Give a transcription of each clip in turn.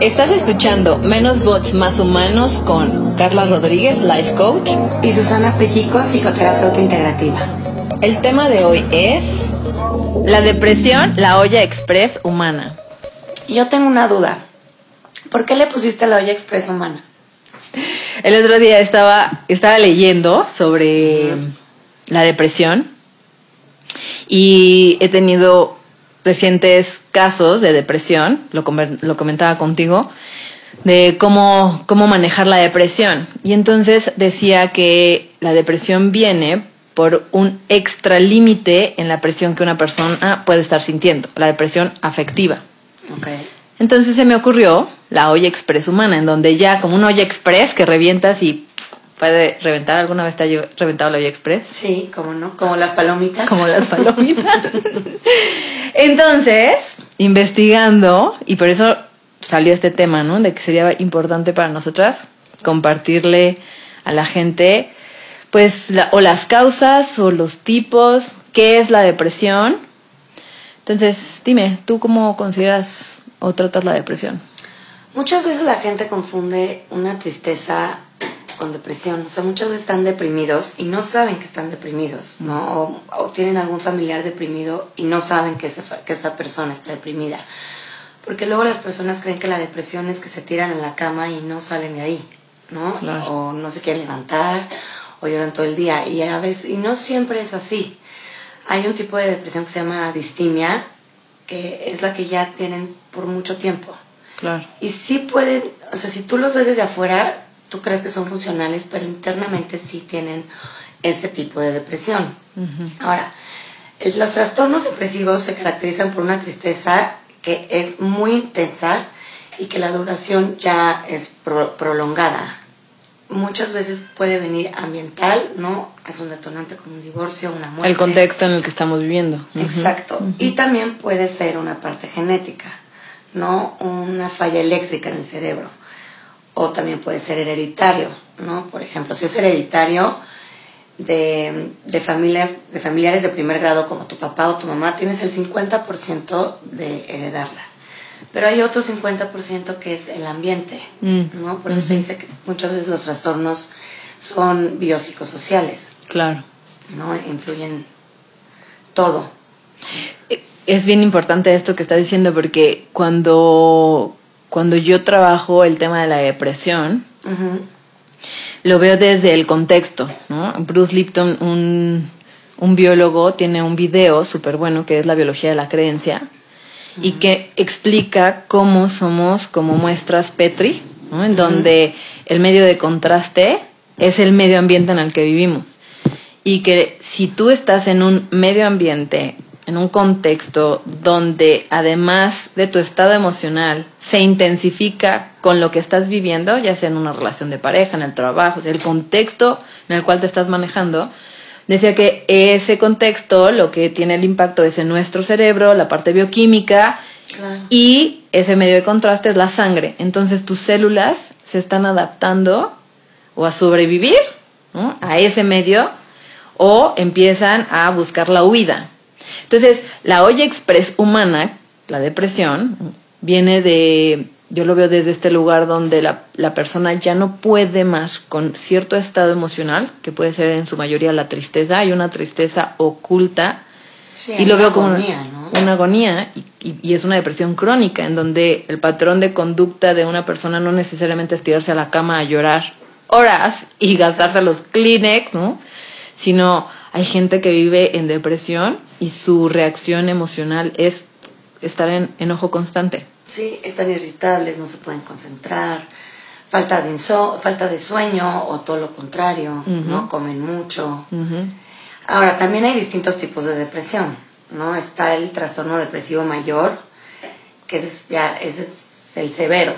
Estás escuchando Menos Bots Más Humanos con Carla Rodríguez, Life Coach, y Susana Pellico, psicoterapeuta integrativa. El tema de hoy es la depresión, la olla express humana. Yo tengo una duda. ¿Por qué le pusiste la olla express humana? El otro día estaba, estaba leyendo sobre la depresión y he tenido recientes casos de depresión, lo, lo comentaba contigo, de cómo, cómo manejar la depresión. Y entonces decía que la depresión viene por un extra límite en la presión que una persona puede estar sintiendo, la depresión afectiva. Okay. Entonces se me ocurrió la olla express humana, en donde ya como una olla express que revientas y puede reventar. ¿Alguna vez te ha reventado la olla express? Sí, como no, como las palomitas. Como las palomitas. Entonces, investigando, y por eso salió este tema, ¿no? De que sería importante para nosotras compartirle a la gente, pues, o las causas o los tipos, qué es la depresión. Entonces, dime, ¿tú cómo consideras o tratas la depresión? Muchas veces la gente confunde una tristeza con depresión. O sea, muchas veces están deprimidos y no saben que están deprimidos, ¿no? O, tienen algún familiar deprimido y no saben que esa, que esa persona está deprimida. Porque luego las personas creen que la depresión es que se tiran en la cama y no salen de ahí, ¿no? O no se quieren levantar o lloran todo el día. Y a veces, y no siempre es así. Hay un tipo de depresión que se llama distimia, que es la que ya tienen por mucho tiempo. Claro. Y sí pueden, o sea, si tú los ves desde afuera, tú crees que son funcionales, pero internamente sí tienen este tipo de depresión. Ahora, los trastornos depresivos se caracterizan por una tristeza que es muy intensa y que la duración ya es prolongada. Muchas veces puede venir ambiental, ¿no? Es un detonante como un divorcio, una muerte. El contexto en el que estamos viviendo. Exacto. Y también puede ser una parte genética, ¿no? Una falla eléctrica en el cerebro o también puede ser hereditario, ¿no? Por ejemplo, si es hereditario de, familias, de familiares de primer grado como tu papá o tu mamá, tienes el 50% de heredarla. Pero hay otro 50% que es el ambiente, mm. ¿no? Por eso se dice que muchas veces los trastornos son biopsicosociales. Claro. ¿No? Influyen todo. Es bien importante esto que estás diciendo porque cuando cuando yo trabajo el tema de la depresión, lo veo desde el contexto. ¿no? Bruce Lipton, un, un biólogo, tiene un video súper bueno que es la biología de la creencia y que explica cómo somos como muestras Petri, ¿no? en donde el medio de contraste es el medio ambiente en el que vivimos. Y que si tú estás en un medio ambiente en un contexto donde además de tu estado emocional se intensifica con lo que estás viviendo, ya sea en una relación de pareja, en el trabajo, el contexto en el cual te estás manejando, decía que ese contexto lo que tiene el impacto es en nuestro cerebro, la parte bioquímica, y ese medio de contraste es la sangre. Entonces tus células se están adaptando o a sobrevivir a ese medio o empiezan a buscar la huida. Entonces, la olla express humana, la depresión, viene de, yo lo veo desde este lugar donde la, la persona ya no puede más con cierto estado emocional, que puede ser en su mayoría la tristeza, hay una tristeza oculta. y lo veo como agonía, una, agonía y, y, es una depresión crónica en donde el patrón de conducta de una persona no necesariamente es tirarse a la cama a llorar horas y gastarse los Kleenex, ¿no? sino hay gente que vive en depresión y su reacción emocional es estar en enojo constante. Sí, están irritables, no se pueden concentrar, falta de, falta de sueño o todo lo contrario, ¿no? Comen mucho. Ahora, también hay distintos tipos de depresión, ¿no? Está el trastorno depresivo mayor, que es ya ese es el severo,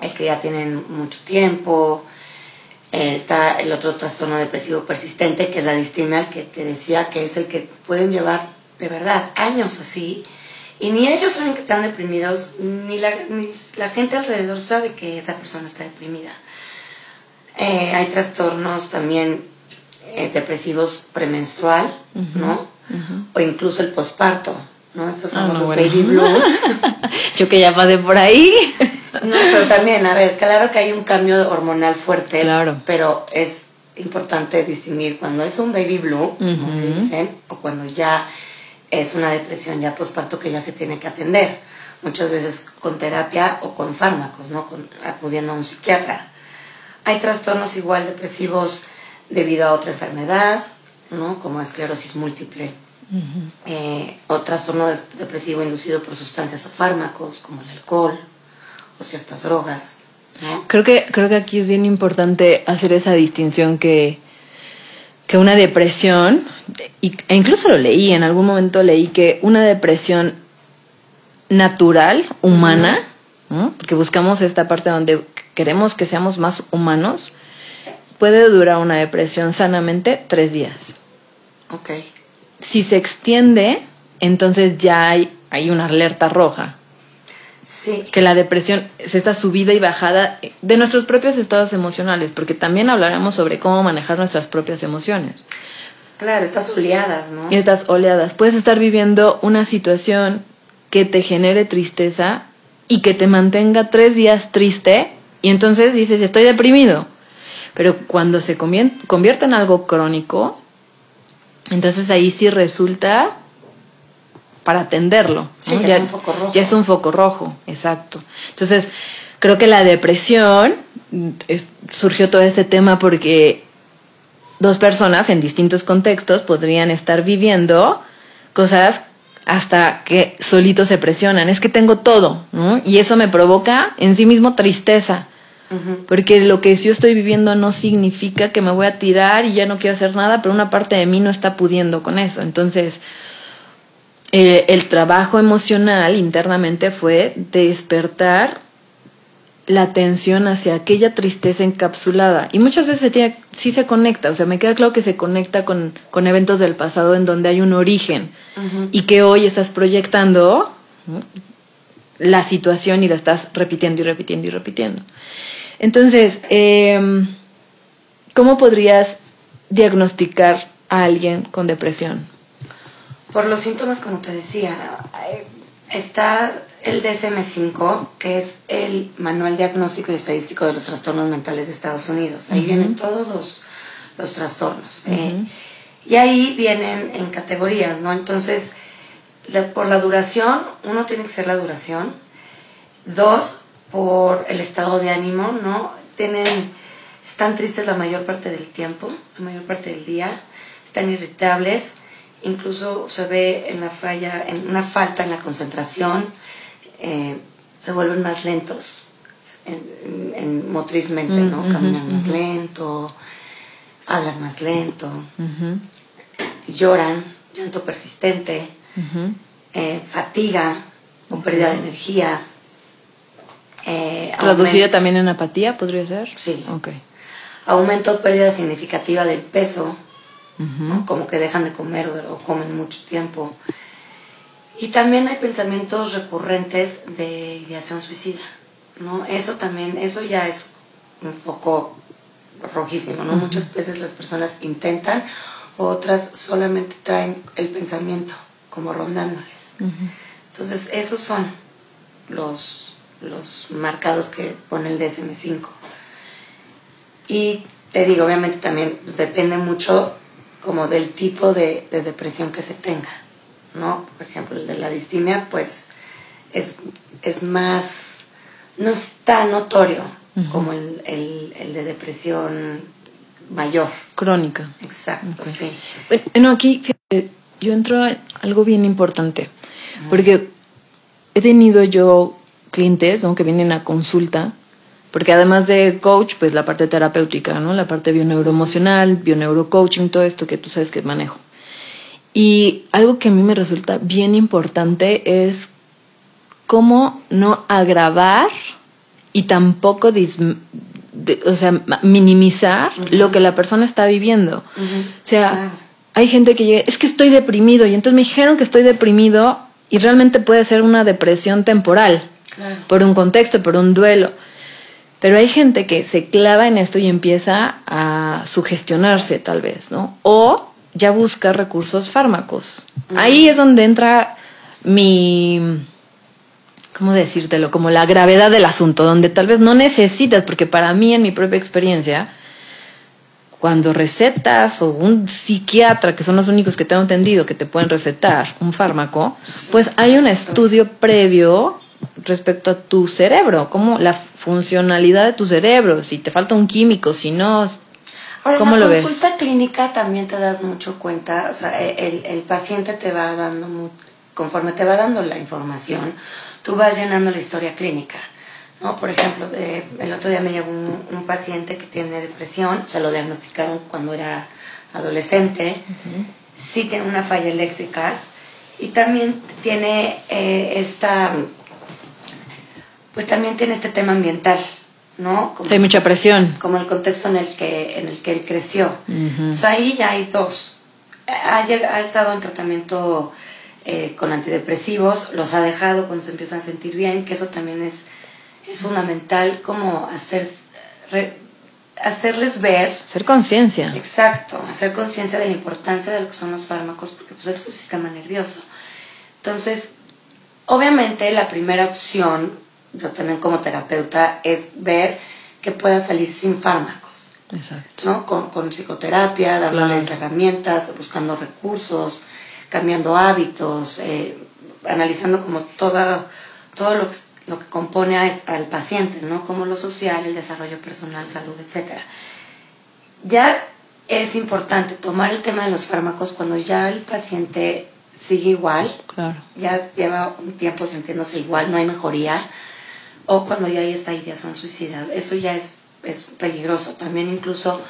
el que ya tienen mucho tiempo, eh, está el otro trastorno depresivo persistente, que es la distimia, que te decía que es el que pueden llevar de verdad años así. Y ni ellos saben que están deprimidos, ni la, la gente alrededor sabe que esa persona está deprimida. Eh, hay trastornos también eh, depresivos premenstrual, ¿no? O incluso el posparto, ¿no? Estos son los baby blues. Yo que ya pasé por ahí. No, pero también, a ver, claro que hay un cambio hormonal fuerte, claro. pero es importante distinguir cuando es un baby blue, como dicen, o cuando ya es una depresión ya posparto que ya se tiene que atender, muchas veces con terapia o con fármacos, ¿no? Con, acudiendo a un psiquiatra. Hay trastornos igual depresivos debido a otra enfermedad, ¿no? Como esclerosis múltiple, eh, o trastorno depresivo inducido por sustancias o fármacos, como el alcohol o ciertas drogas. Creo que, creo que aquí es bien importante hacer esa distinción que, que una depresión, e incluso lo leí, en algún momento leí que una depresión natural, humana, porque buscamos esta parte donde queremos que seamos más humanos, puede durar una depresión sanamente tres días. Ok. Si se extiende, entonces ya hay, hay una alerta roja. Sí. Que la depresión es esta subida y bajada de nuestros propios estados emocionales, porque también hablaremos sobre cómo manejar nuestras propias emociones. Claro, estas oleadas, ¿no? Estas oleadas. Puedes estar viviendo una situación que te genere tristeza y que te mantenga tres días triste y entonces dices, estoy deprimido. Pero cuando se convierte en algo crónico, entonces ahí sí resulta para atenderlo. ya, es un foco rojo. Ya es un foco rojo, exacto. Entonces, creo que la depresión surgió todo este tema porque dos personas en distintos contextos podrían estar viviendo cosas hasta que solitos se presionan. Es que tengo todo, ¿no? Y eso me provoca en sí mismo tristeza. Porque lo que yo estoy viviendo no significa que me voy a tirar y ya no quiero hacer nada, pero una parte de mí no está pudiendo con eso. Entonces, eh, el trabajo emocional internamente fue despertar la atención hacia aquella tristeza encapsulada. Y muchas veces se sí se conecta, o sea, me queda claro que se conecta con, eventos del pasado en donde hay un origen y que hoy estás proyectando la situación y la estás repitiendo y repitiendo y repitiendo. Entonces, em, ¿cómo podrías diagnosticar a alguien con depresión? Por los síntomas, como te decía, está el DSM-5, que es el Manual Diagnóstico y Estadístico de los Trastornos Mentales de Estados Unidos. Ahí vienen todos los, trastornos. Eh, y ahí vienen en categorías, ¿no? Entonces, por la duración, uno tiene que ser la duración. Dos, por el estado de ánimo, ¿no? Tienen, están tristes la mayor parte del tiempo, la mayor parte del día. Están irritables incluso se ve en la falla, en una falta en la concentración, eh, se vuelven más lentos en, motrizmente, ¿no? Mm, Caminan más lento, hablan más lento, lloran, llanto persistente, eh, fatiga o pérdida de energía. Eh, ¿Traducida también en apatía, podría ser? Sí. Okay. Aumento o pérdida significativa del peso, como que dejan de comer o, comen mucho tiempo. Y también hay pensamientos recurrentes de ideación suicida, ¿no? Eso también, eso ya es un poco rojísimo, ¿no? Muchas veces las personas intentan, otras solamente traen el pensamiento como rondándoles. Entonces, esos son los, los marcados que pone el DSM-5. Y te digo, obviamente también depende mucho como del tipo de, depresión que se tenga, ¿no? Por ejemplo, el de la distimia, pues es, es más, no es tan notorio como el, de depresión mayor. Crónica. Exacto, sí. Bueno, aquí yo entro a algo bien importante, porque he tenido yo clientes ¿no? que vienen a consulta porque además de coach, pues la parte terapéutica, ¿no? La parte bioneuroemocional, bioneurocoaching, todo esto que tú sabes que manejo. Y algo que a mí me resulta bien importante es cómo no agravar y tampoco o sea, minimizar lo que la persona está viviendo. O sea, hay gente que llega, es que estoy deprimido y entonces me dijeron que estoy deprimido y realmente puede ser una depresión temporal, por un contexto, por un duelo. Pero hay gente que se clava en esto y empieza a sugestionarse tal vez, ¿no? O ya busca recursos fármacos. Ahí es donde entra mi, ¿cómo decírtelo? Como la gravedad del asunto, donde tal vez no necesitas, porque para mí en mi propia experiencia, cuando recetas o un psiquiatra, que son los únicos que tengo entendido que te pueden recetar un fármaco, pues hay un estudio previo respecto a tu cerebro, como la funcionalidad de tu cerebro, si te falta un químico, si no, ¿cómo lo ves? En la consulta clínica también te das mucho cuenta, o sea, el, el paciente te va dando, conforme te va dando la información, tú vas llenando la historia clínica. ¿no? Por ejemplo, el otro día me llegó un, paciente que tiene depresión, se lo diagnosticaron cuando era adolescente, sí tiene una falla eléctrica y también tiene eh, esta, pues también tiene este tema ambiental, ¿no? hay mucha presión. Como el contexto en el que, en el que él creció. ahí ya hay dos. Ha, ha estado en tratamiento eh, con antidepresivos, los ha dejado cuando se empiezan a sentir bien, que eso también es es fundamental como hacer, hacerles ver. Hacer conciencia. Exacto, hacer conciencia de la importancia de lo que son los fármacos, porque pues es tu sistema nervioso. Entonces, obviamente la primera opción, yo también como terapeuta, es ver que pueda salir sin fármacos. Exacto. ¿no? Con, psicoterapia, dándoles herramientas, buscando recursos, cambiando hábitos, eh, analizando como toda, todo lo que lo que compone al paciente, ¿no? Como lo social, el desarrollo personal, salud, etc. Ya es importante tomar el tema de los fármacos cuando ya el paciente sigue igual, claro. ya lleva un tiempo sintiéndose igual, no hay mejoría, o cuando ya hay esta ideación suicida. Eso ya es, es peligroso. También incluso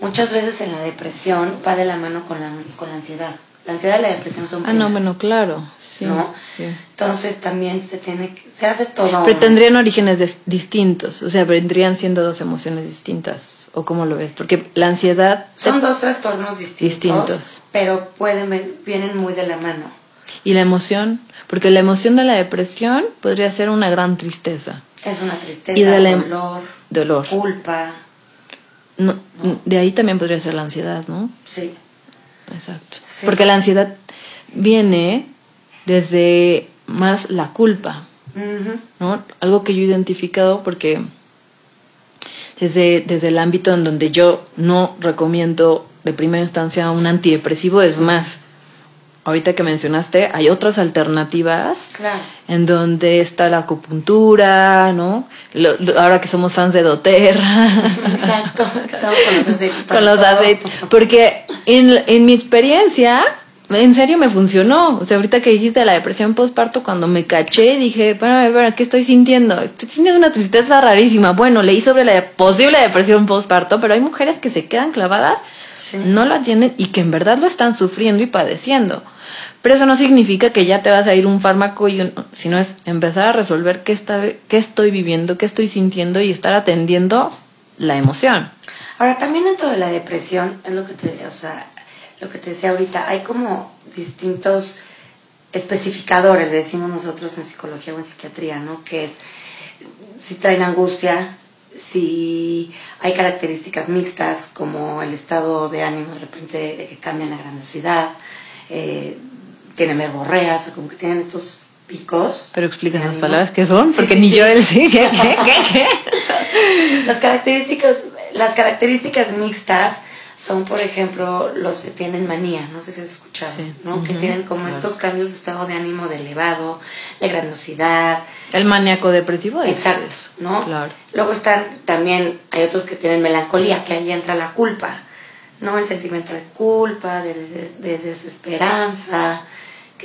muchas veces en la depresión va de la mano con la, con la ansiedad. La ansiedad y la depresión son Ah, no, bueno, claro. ¿no? Entonces también se tiene, se hace todo. Pero tendrían orígenes distintos, o sea, vendrían siendo dos emociones distintas, o cómo lo ves, porque la ansiedad son dos trastornos distintos, pero pueden vienen muy de la mano. Y la emoción, porque la emoción de la depresión podría ser una gran tristeza. Es una tristeza, y de em- dolor, dolor, culpa. No, De ahí también podría ser la ansiedad, ¿no? Sí. Exacto. Porque la ansiedad viene desde más la culpa, ¿no? Algo que yo he identificado porque desde, desde el ámbito en donde yo no recomiendo de primera instancia un antidepresivo es más. Ahorita que mencionaste, hay otras alternativas en donde está la acupuntura, ¿no? ahora que somos fans de doTERRA. Exacto, estamos con los aceites. Con los aceites. Porque en, en mi experiencia, en serio me funcionó. O sea, ahorita que dijiste la depresión postparto, cuando me caché, dije, bueno, ver, ¿qué estoy sintiendo? Estoy sintiendo una tristeza rarísima. Bueno, leí sobre la posible depresión postparto, pero hay mujeres que se quedan clavadas, no lo atienden y que en verdad lo están sufriendo y padeciendo. Pero eso no significa que ya te vas a ir un fármaco, y sino es empezar a resolver qué, está, qué estoy viviendo, qué estoy sintiendo y estar atendiendo la emoción. Ahora, también dentro de la depresión, es lo que te, o sea, lo que te decía ahorita, hay como distintos especificadores, le decimos nosotros en psicología o en psiquiatría, ¿no? Que es si traen angustia, si hay características mixtas como el estado de ánimo de repente de que cambian la grandiosidad, eh, tienen verborreas, o como que tienen estos picos. Pero explica las palabras que son, porque ni yo él sí. las características, las características mixtas son, por ejemplo, los que tienen manía, no sé si has escuchado, ¿no? que tienen como estos cambios de estado de ánimo de elevado, de grandiosidad. El maníaco depresivo. Exacto, ¿no? Claro. Luego están también, hay otros que tienen melancolía, que ahí entra la culpa, ¿no? El sentimiento de culpa, de, de desesperanza,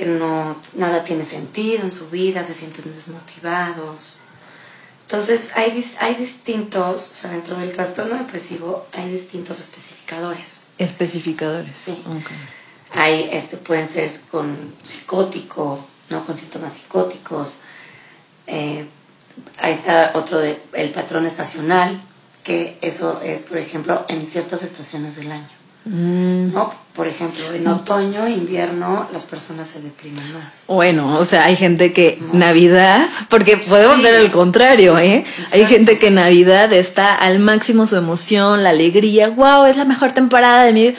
que no, nada tiene sentido en su vida, se sienten desmotivados. Entonces, hay, hay distintos, o sea, dentro del trastorno depresivo hay distintos especificadores. Especificadores. Sí. Hay, este, pueden ser con psicótico, ¿no? Con síntomas psicóticos. Eh, ahí está otro de el patrón estacional, que eso es, por ejemplo, en ciertas estaciones del año. Mm. ¿no? Por ejemplo, en otoño, invierno, las personas se deprimen más. Bueno, o sea, hay gente que Navidad, porque podemos ver el contrario, ¿eh? Hay gente que Navidad está al máximo su emoción, la alegría, wow, es la mejor temporada de mi vida.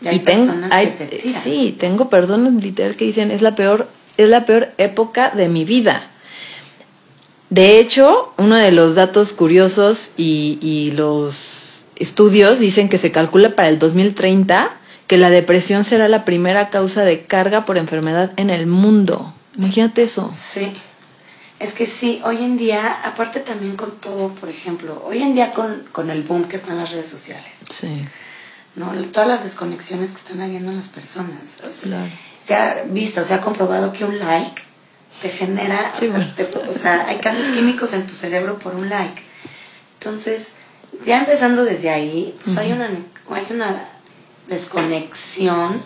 Y, hay tengo, personas que se sí, tengo personas literal que dicen es la peor es la peor época de mi vida. De hecho, uno de los datos curiosos y, y los estudios dicen que se calcula para el 2030 que la depresión será la primera causa de carga por enfermedad en el mundo. Imagínate eso. Sí. Es que sí, hoy en día, aparte también con todo, por ejemplo, hoy en día con, con el boom que están las redes sociales. Sí. ¿no? Todas las desconexiones que están habiendo en las personas. Claro. Se ha visto, se ha comprobado que un like te genera, o, sea, hay cambios químicos en tu cerebro por un like. Entonces, ya empezando desde ahí, pues hay, una, hay una desconexión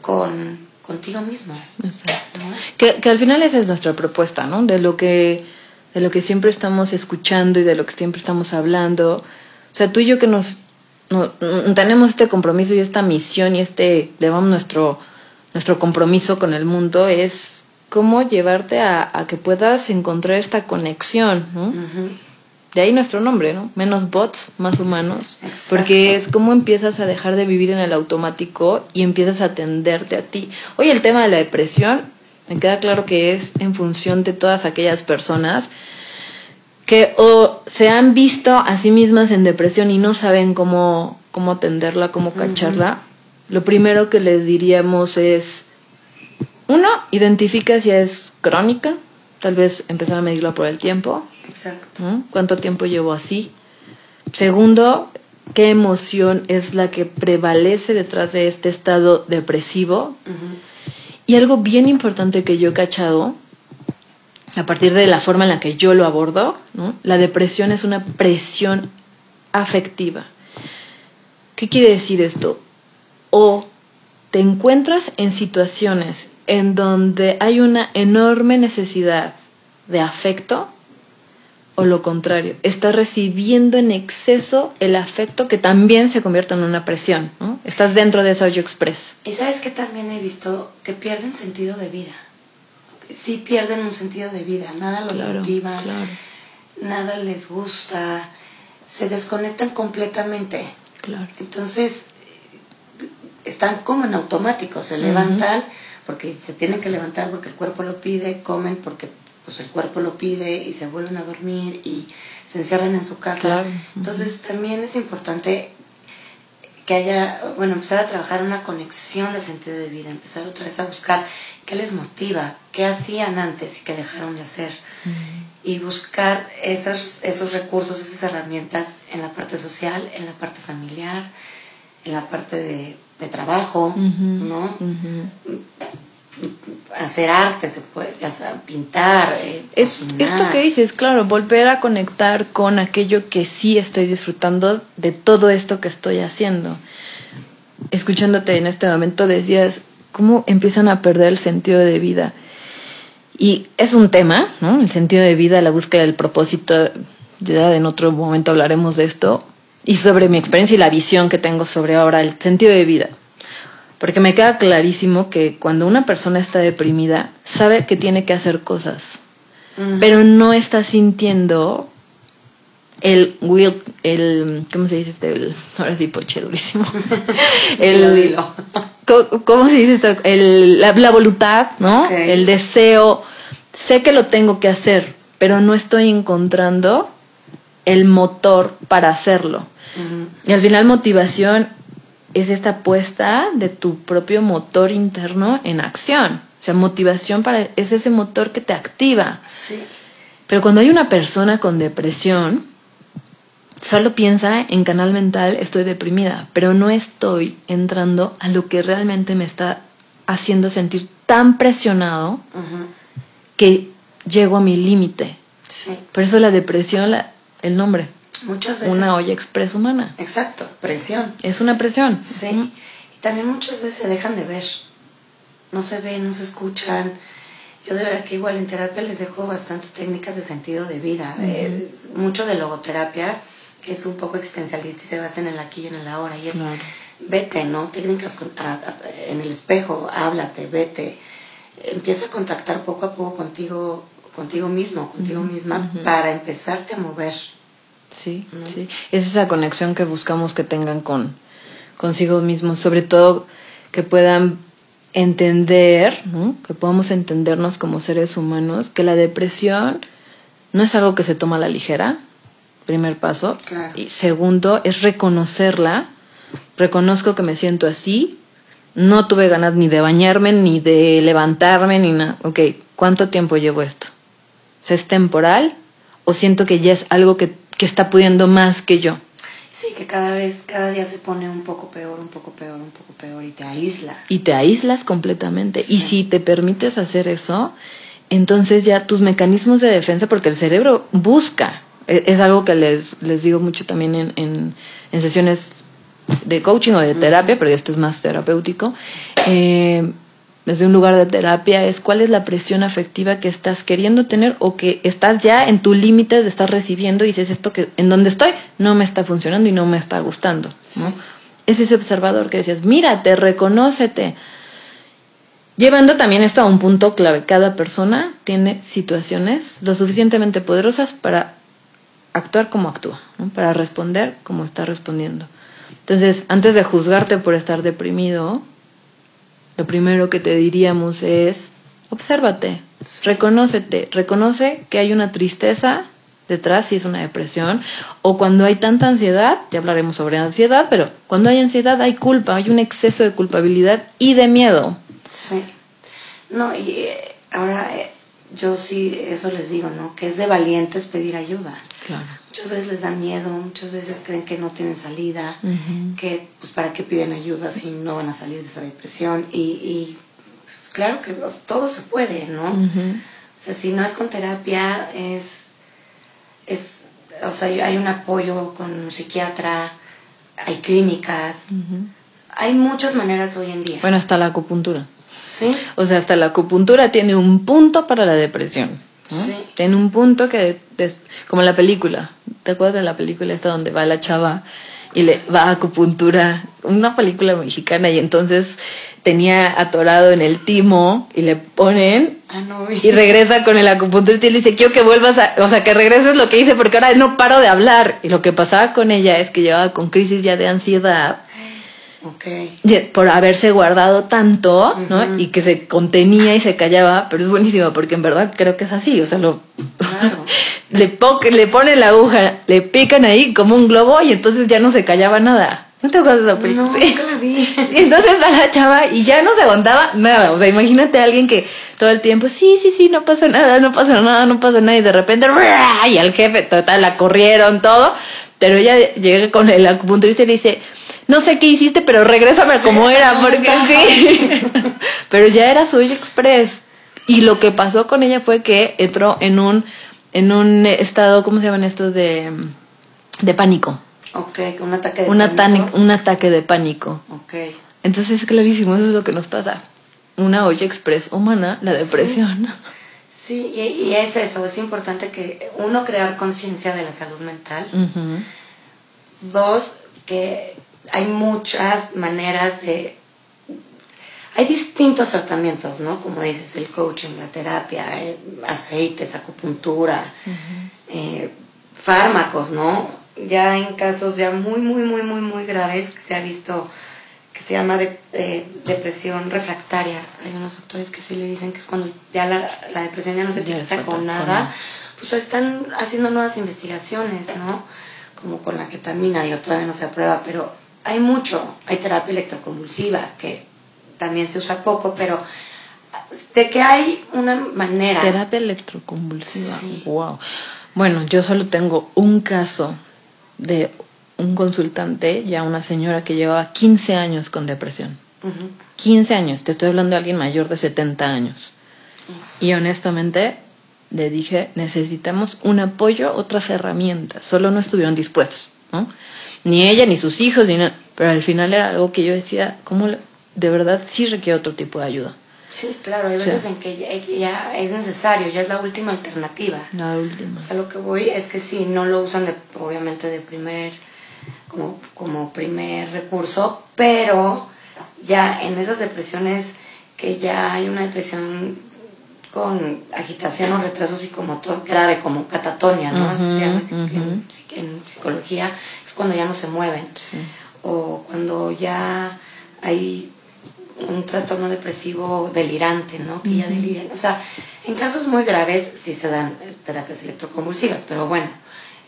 con contigo mismo. Exacto. Que, que, al final esa es nuestra propuesta, ¿no? De lo que de lo que siempre estamos escuchando y de lo que siempre estamos hablando. O sea, tú y yo que nos no, tenemos este compromiso y esta misión y este, le vamos nuestro, nuestro compromiso con el mundo es cómo llevarte a, a que puedas encontrar esta conexión, ¿no? De ahí nuestro nombre, ¿no? Menos bots, más humanos. Porque es cómo empiezas a dejar de vivir en el automático y empiezas a atenderte a ti. Hoy el tema de la depresión, me queda claro que es en función de todas aquellas personas que o se han visto a sí mismas en depresión y no saben cómo, cómo atenderla, cómo cacharla. Lo primero que les diríamos es, uno, identifica si es crónica, tal vez empezar a medirlo por el tiempo. Exacto. ¿Cuánto tiempo llevo así? Segundo, ¿qué emoción es la que prevalece detrás de este estado depresivo? Y algo bien importante que yo he cachado, a partir de la forma en la que yo lo abordo, la depresión es una presión afectiva. ¿Qué quiere decir esto? O te encuentras en situaciones en donde hay una enorme necesidad de afecto o lo contrario, estás recibiendo en exceso el afecto que también se convierte en una presión, Estás dentro de esa hoyo express. Y sabes que también he visto que pierden sentido de vida. Sí pierden un sentido de vida, nada los motiva, nada les gusta, se desconectan completamente. Claro. Entonces, están como en automático, se levantan porque se tienen que levantar porque el cuerpo lo pide, comen porque pues el cuerpo lo pide y se vuelven a dormir y se encierran en su casa. Entonces también es importante que haya, bueno, empezar a trabajar una conexión del sentido de vida, empezar otra vez a buscar qué les motiva, qué hacían antes y qué dejaron de hacer. Y buscar esas, esos recursos, esas herramientas en la parte social, en la parte familiar, en la parte de, trabajo, ¿no? Hacer arte, se puede, pintar. Eh, es, esto que dices, claro, volver a conectar con aquello que sí estoy disfrutando de todo esto que estoy haciendo. Escuchándote en este momento decías cómo empiezan a perder el sentido de vida. Y es un tema, ¿no? El sentido de vida, la búsqueda del propósito. Ya en otro momento hablaremos de esto. Y sobre mi experiencia y la visión que tengo sobre ahora el sentido de vida. Porque me queda clarísimo que cuando una persona está deprimida, sabe que tiene que hacer cosas, pero no está sintiendo el will, el, ¿cómo se dice este? ahora sí, poche durísimo. el, dilo, ¿cómo, se dice esto? El, la, voluntad, ¿no? El deseo. Sé que lo tengo que hacer, pero no estoy encontrando el motor para hacerlo. Y al final motivación es esta puesta de tu propio motor interno en acción. O sea, motivación para, es ese motor que te activa. Sí. Pero cuando hay una persona con depresión, solo piensa en canal mental, estoy deprimida, pero no estoy entrando a lo que realmente me está haciendo sentir tan presionado que llego a mi límite. Sí. Por eso la depresión, el nombre, Muchas veces. Una olla express humana. Exacto, presión. Es una presión. Sí. Y también muchas veces se dejan de ver. No se ven, no se escuchan. Yo de verdad que igual en terapia les dejo bastantes técnicas de sentido de vida. mucho de logoterapia, que es un poco existencialista y se basa en el aquí y en el ahora. Y es, vete, ¿no? Técnicas en el espejo, háblate, vete. Empieza a contactar poco a poco contigo, contigo mismo, contigo misma, para empezarte a mover. Sí, sí. Es esa conexión que buscamos que tengan con consigo mismos, sobre todo que puedan entender, ¿no? que podamos entendernos como seres humanos, que la depresión no es algo que se toma a la ligera, primer paso. Y segundo, es reconocerla. Reconozco que me siento así. No tuve ganas ni de bañarme, ni de levantarme, ni nada. Ok, ¿cuánto tiempo llevo esto? ¿Es temporal? ¿O siento que ya es algo que, que está pudiendo más que yo? Sí, que cada vez, cada día se pone un poco peor, un poco peor, un poco peor y te aísla. Y te aíslas completamente. Y si te permites hacer eso, entonces ya tus mecanismos de defensa, porque el cerebro busca, e, es, algo que les, les digo mucho también en, en, en sesiones de coaching o de terapia, pero esto es más terapéutico. Eh, desde un lugar de terapia es cuál es la presión afectiva que estás queriendo tener o que estás ya en tu límite de estar recibiendo y dices esto que en donde estoy no me está funcionando y no me está gustando, ¿no? Es ese observador que decías, mírate, reconócete. Llevando también esto a un punto clave, cada persona tiene situaciones lo suficientemente poderosas para actuar como actúa, para responder como está respondiendo. Entonces, antes de juzgarte por estar deprimido, lo primero que te diríamos es, obsérvate, reconócete, reconoce que hay una tristeza detrás si es una depresión, o cuando hay tanta ansiedad, ya hablaremos sobre ansiedad, pero cuando hay ansiedad hay culpa, hay un exceso de culpabilidad y de miedo. Sí. No, y eh, ahora eh, yo sí, eso les digo, ¿no? Que es de valientes pedir ayuda. Claro. Muchas veces les da miedo, muchas veces creen que no tienen salida, que pues para qué piden ayuda si no van a salir de esa depresión. Y, y pues, claro que pues, todo se puede, ¿no? O sea, si no es con terapia, es, es, o sea, hay un apoyo con un psiquiatra, hay clínicas, hay muchas maneras hoy en día. Bueno, hasta la acupuntura. Sí. O sea, hasta la acupuntura tiene un punto para la depresión. Sí. Tiene un punto que, como la película, ¿te acuerdas de la película esta donde va la chava y le va a acupuntura? Una película mexicana y entonces tenía atorado en el timo y le ponen ah, y regresa con el acupuntura y le dice, quiero que vuelvas a, o sea, que regreses lo que hice porque ahora no paro de hablar. Y lo que pasaba con ella es que llevaba con crisis ya de ansiedad Okay. Por haberse guardado tanto, ¿no? Y que se contenía y se callaba, pero es buenísimo porque en verdad creo que es así, o sea, lo le, le ponen la aguja, le pican ahí como un globo y entonces ya no se callaba nada. ¿No te acuerdas de la película? No, nunca la vi. Y entonces a la chava y ya no se aguantaba nada. O sea, imagínate a alguien que todo el tiempo, sí, sí, sí, no pasa nada, no pasa nada, no pasa nada. Y de repente, y al jefe, total, la corrieron, todo. Pero ella llega con el acupunturista y le dice, no sé qué hiciste, pero regrésame como era, porque sí. pero ya era Suy Express. Y lo que pasó con ella fue que entró en un, en un estado, ¿cómo se llaman estos? De, de pánico. Ok, un ataque de un pánico. un ataque de pánico. Ok. Entonces es clarísimo, eso es lo que nos pasa. Una olla express humana, la depresión. Sí, y, es eso, es importante que uno crear conciencia de la salud mental. Dos, que hay muchas maneras de... Hay distintos tratamientos, ¿no? Como dices, el coaching, la terapia, eh, aceites, acupuntura, eh, fármacos, ¿no? Ya en casos ya muy, muy, muy, muy, muy graves que se ha visto que se llama de, depresión refractaria. Hay unos doctores que sí le dicen que es cuando ya la, la depresión ya no se trata con nada. Pues están haciendo nuevas investigaciones, ¿no? Como con la ketamina, digo, todavía no se aprueba, pero hay mucho, hay terapia electroconvulsiva que también se usa poco, pero de que hay una manera. Terapia electroconvulsiva. Wow. Bueno, yo solo tengo un caso de un consultante, ya una señora que llevaba 15 años con depresión. 15 años, te estoy hablando de alguien mayor de 70 años. Y honestamente le dije, necesitamos un apoyo, otras herramientas. Solo no estuvieron dispuestos, ¿no? ni ella ni sus hijos, ni nada. Pero al final era algo que yo decía, ¿cómo de verdad sí requiere otro tipo de ayuda? Sí, claro, hay veces en que ya, es necesario, ya es la última alternativa. La última. O sea, lo que voy es que sí, no lo usan de, obviamente de primer, como, como primer recurso, pero ya en esas depresiones que ya hay una depresión con agitación o retraso psicomotor grave como catatonia, ¿no? Se llama en, psicología, es cuando ya no se mueven. O cuando ya hay un trastorno depresivo delirante, ¿no? Que ya deliran. O sea, en casos muy graves sí se dan terapias electroconvulsivas, pero bueno,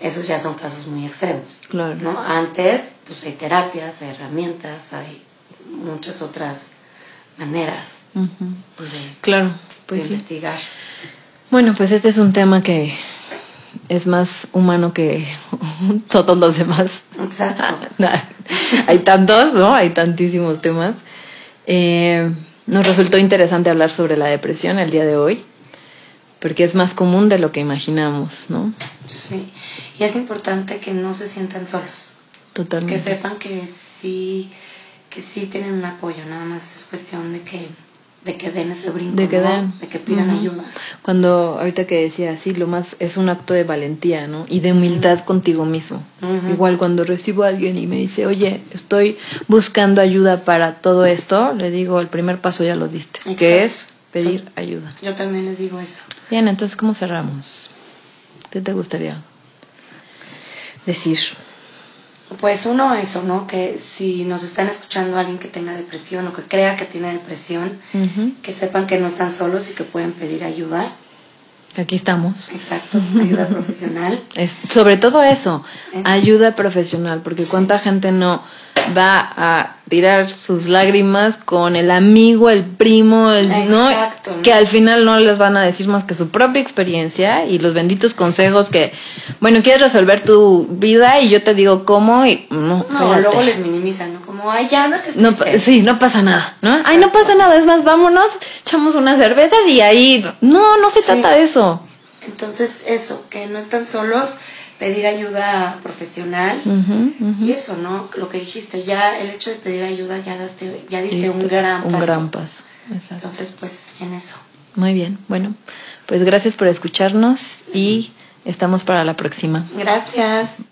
esos ya son casos muy extremos. Claro. ¿no? Antes, pues hay terapias, hay herramientas, hay muchas otras maneras de, claro, pues investigar. Bueno, pues este es un tema que es más humano que todos los demás. Exacto. hay tantos, ¿no? Hay tantísimos temas. Eh, nos resultó interesante hablar sobre la depresión el día de hoy, porque es más común de lo que imaginamos, ¿no? Sí, y es importante que no se sientan solos. Totalmente. Que sepan que sí, que sí tienen un apoyo, nada más es cuestión de que de que den ese brinco, de que, den. De que pidan ayuda. Cuando ahorita que decía así, lo más es un acto de valentía, ¿no? Y de humildad contigo mismo. Igual cuando recibo a alguien y me dice, oye, estoy buscando ayuda para todo esto, le digo, el primer paso ya lo diste, que es pedir ayuda. Yo también les digo eso. Bien, entonces, ¿cómo cerramos? ¿Qué te gustaría decir? Pues uno, eso, ¿no? Que si nos están escuchando alguien que tenga depresión o que crea que tiene depresión, que sepan que no están solos y que pueden pedir ayuda. Aquí estamos. Exacto, ayuda profesional. Es, sobre todo eso, ayuda profesional, porque cuánta gente no va a tirar sus lágrimas con el amigo, el primo, el, ¿no? Que al final no les van a decir más que su propia experiencia y los benditos consejos que, bueno, quieres resolver tu vida y yo te digo cómo y no. No, luego les minimizan, ¿no? Como, ay, ya no es que no, Sí, no pasa nada, ¿no? Ay, no pasa nada, es más, vámonos, echamos unas cervezas y ahí, no, no se trata de eso. Entonces, eso, que no están solos, pedir ayuda profesional y eso, ¿no? Lo que dijiste, ya el hecho de pedir ayuda ya, daste, ya diste un gran paso. Un gran paso, Entonces, pues, en eso. Muy bien, bueno, pues gracias por escucharnos y estamos para la próxima. Gracias.